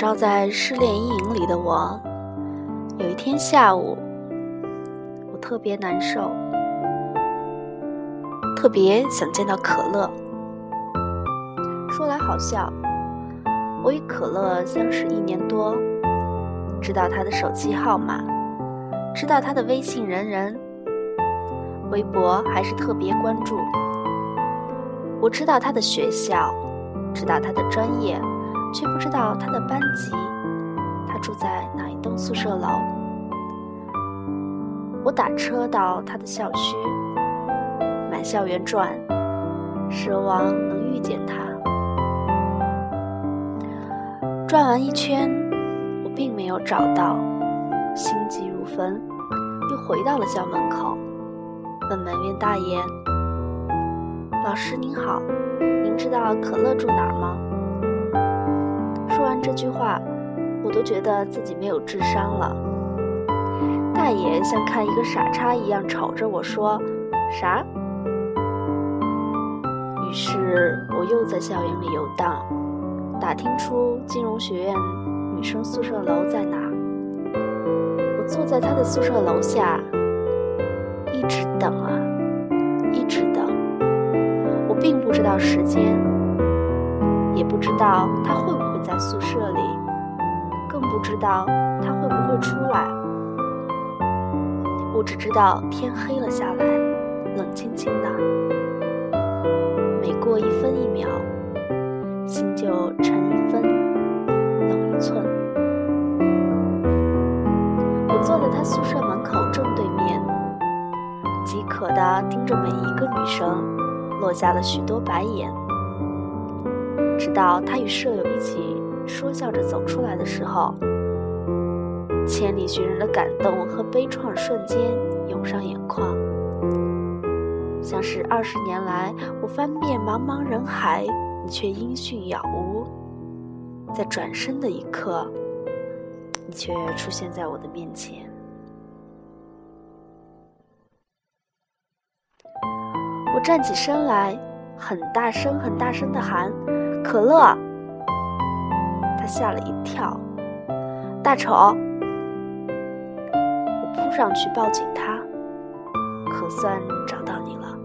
照在失恋阴影里的我，有一天下午，我特别难受，特别想见到可乐。说来好笑，我与可乐相识一年多，知道他的手机号码，知道他的微信人人，微博还是特别关注。我知道他的学校，知道他的专业。却不知道他的班级，他住在哪一栋宿舍楼。我打车到他的校区，满校园转，奢望能遇见他。转完一圈，我并没有找到，心急如焚，又回到了校门口，问门员大爷：“老师您好，您知道可乐住哪儿吗？”这句话，我都觉得自己没有智商了。大爷像看一个傻叉一样瞅着我说：“啥？”于是我又在校园里游荡，打听出金融学院女生宿舍楼在哪。我坐在他的宿舍楼下，一直等啊，一直等。我并不知道时间，也不知道他会在宿舍里，更不知道他会不会出来。我只知道天黑了下来，冷清清的。每过一分一秒，心就沉一分，冷一寸。我坐在他宿舍门口正对面，饥渴地盯着每一个女生，落下了许多白眼。直到他与舍友一起说笑着走出来的时候，千里寻人的感动和悲怆瞬间涌上眼眶，像是二十年来我翻遍茫茫人海，你却音讯杳无，在转身的一刻，你却出现在我的面前。我站起身来，很大声、很大声的喊。可乐，吓了一跳。大丑，我扑上去抱紧他。可算找到你了，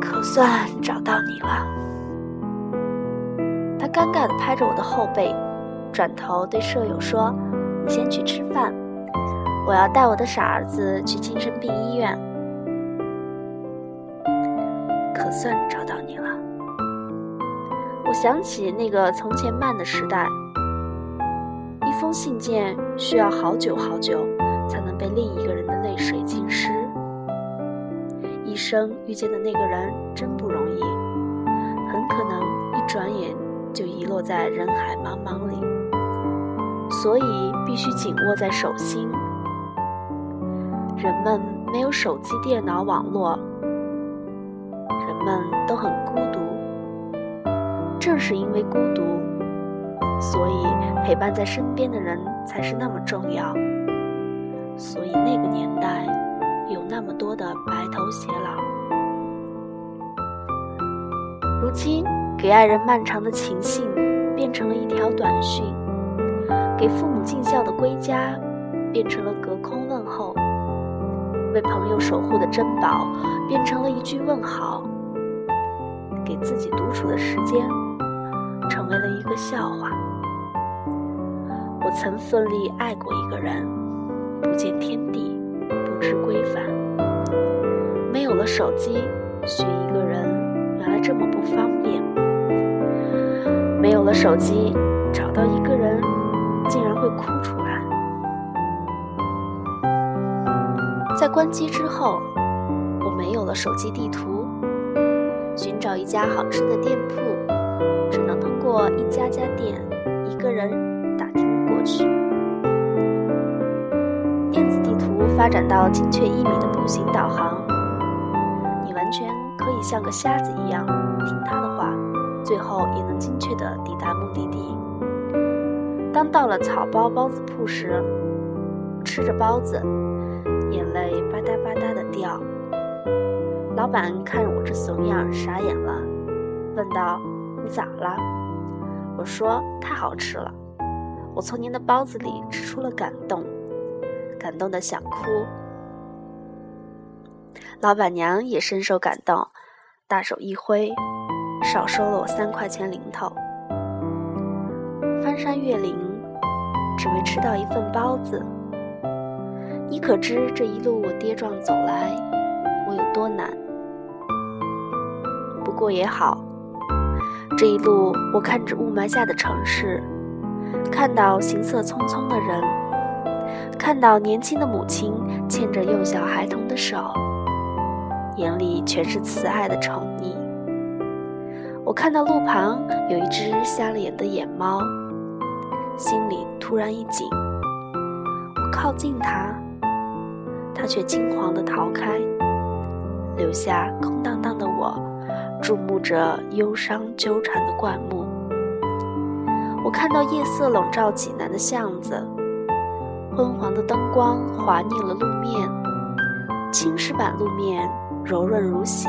可算找到你了。他尴尬的拍着我的后背，转头对舍友说：“你先去吃饭，我要带我的傻儿子去精神病医院。”可算找到你了。我想起那个从前慢的时代，一封信件需要好久好久才能被另一个人的泪水浸湿。一生遇见的那个人真不容易，很可能一转眼就遗落在人海茫茫里，所以必须紧握在手心。人们没有手机、电脑、网络，人们都很。正是因为孤独，所以陪伴在身边的人才是那么重要。所以那个年代有那么多的白头偕老。如今，给爱人漫长的情信变成了一条短讯，给父母尽孝的归家变成了隔空问候，为朋友守护的珍宝变成了一句问好，给自己独处的时间。笑话。我曾奋力爱过一个人，不见天地，不知规范。没有了手机，寻一个人原来这么不方便。没有了手机，找到一个人竟然会哭出来。在关机之后，我没有了手机地图，寻找一家好吃的店铺。只能过一家家店，一个人打听过去。电子地图发展到精确一米的步行导航，你完全可以像个瞎子一样听他的话，最后也能精确的抵达目的地。当到了草包包子铺时，吃着包子，眼泪吧嗒吧嗒的掉。老板看着我这怂样，傻眼了，问道。你咋了？我说太好吃了，我从您的包子里吃出了感动，感动的想哭。老板娘也深受感动，大手一挥，少收了我三块钱零头。翻山越岭，只为吃到一份包子。你可知这一路我跌撞走来，我有多难？不过也好，这一路我看着雾霾下的城市，看到行色匆匆的人，看到年轻的母亲牵着幼小孩童的手，眼里全是慈爱的宠溺。我看到路旁有一只瞎了眼的野猫，心里突然一紧。我靠近它。它却惊慌地逃开，留下空荡荡的，注目着忧伤纠缠的灌木。我看到夜色笼罩济南的巷子，昏黄的灯光滑腻了路面，青石板路面柔润如洗，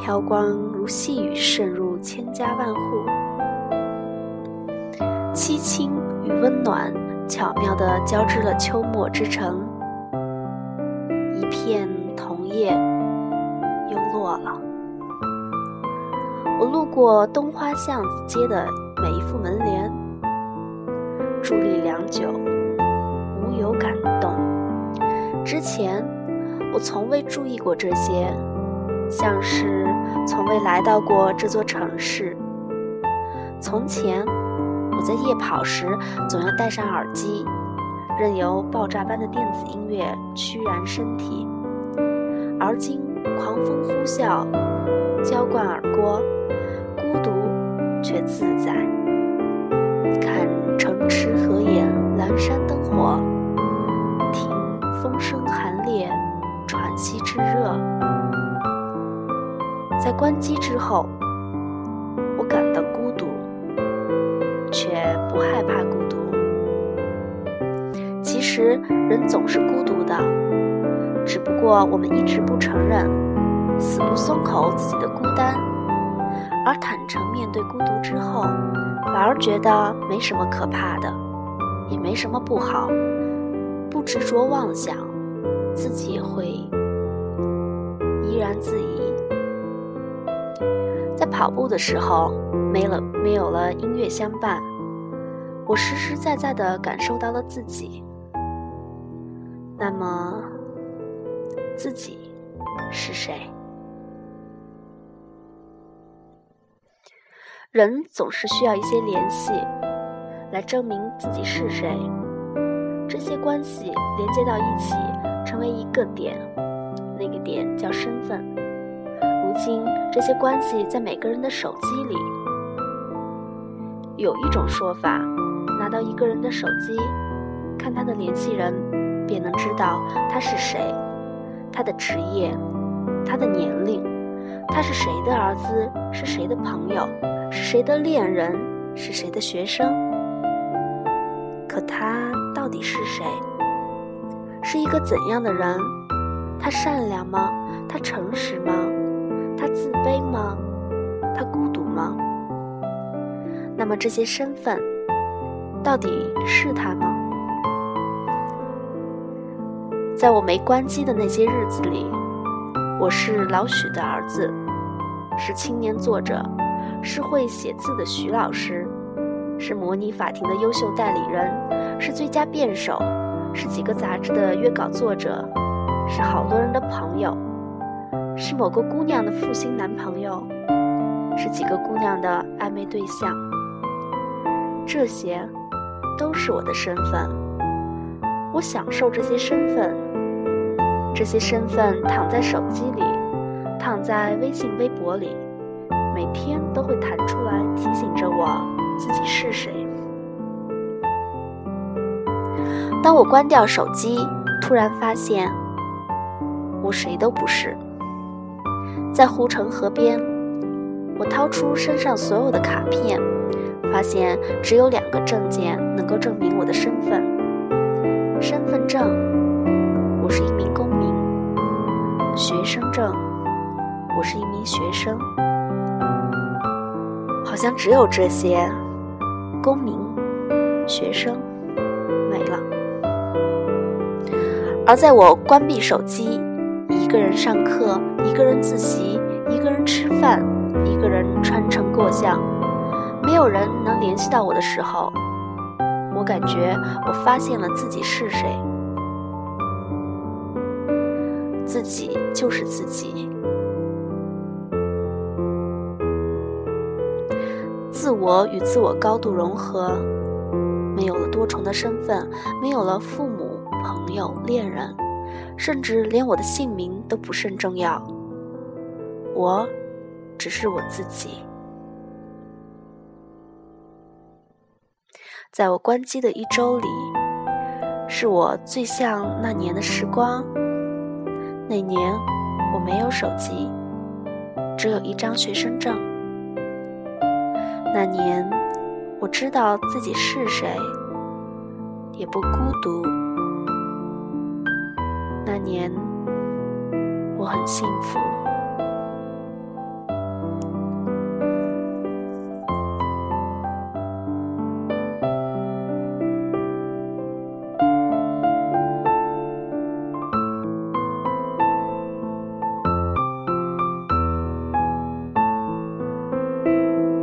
飘光如细雨渗入千家万户，凄清与温暖巧妙地交织了秋末之城。一片桐叶又落了。我路过东花巷子街的每一副门帘，伫立良久，无有感动。之前我从未注意过这些，像是从未来到过这座城市。从前我在夜跑时总要戴上耳机。任由爆炸般的电子音乐驱燃身体，而今狂风呼啸，浇灌耳郭，孤独却自在。看城池河眼，阑珊灯火，听风声寒冽，喘息之热。在关机之后，我感到孤独，却不害怕孤独。其实人总是孤独的，只不过我们一直不承认，死不松口自己的孤单，而坦诚面对孤独之后，反而觉得没什么可怕的，也没什么不好，不执着妄想，自己也会怡然自怡。在跑步的时候，没了没有了音乐相伴，我实实在在地感受到了自己。那么，自己是谁？人总是需要一些联系，来证明自己是谁。这些关系连接到一起，成为一个点，那个点叫身份。如今，这些关系在每个人的手机里。有一种说法，拿到一个人的手机，看他的联系人。便能知道他是谁，他的职业，他的年龄，他是谁的儿子，是谁的朋友，是谁的恋人，是谁的学生。可他到底是谁？是一个怎样的人？他善良吗？他诚实吗？他自卑吗？他孤独吗？那么这些身份，到底是他吗？在我没关机的那些日子里，我是老许的儿子，是青年作者，是会写字的徐老师，是模拟法庭的优秀代理人，是最佳辩手，是几个杂志的约稿作者，是好多人的朋友，是某个姑娘的负心男朋友，是几个姑娘的暧昧对象。这些，都是我的身份，我享受这些身份。这些身份躺在手机里，躺在微信、微博里，每天都会弹出来提醒着我自己是谁。当我关掉手机，突然发现我谁都不是。在护城河边，我掏出身上所有的卡片，发现只有两个证件能够证明我的身份：身份证，我是一名公民。学生证，我是一名学生。好像只有这些：公民、学生，没了。而在我关闭手机，一个人上课，一个人自习，一个人吃饭，一个人穿城过巷，没有人能联系到我的时候，我感觉我发现了自己是谁。自己就是自己，自我与自我高度融合，没有了多重的身份，没有了父母、朋友、恋人，甚至连我的姓名都不甚重要。我只是我自己。在我关机的一周里，是我最像那年的时光。那年我没有手机，只有一张学生证。那年我知道自己是谁，也不孤独。那年我很幸福。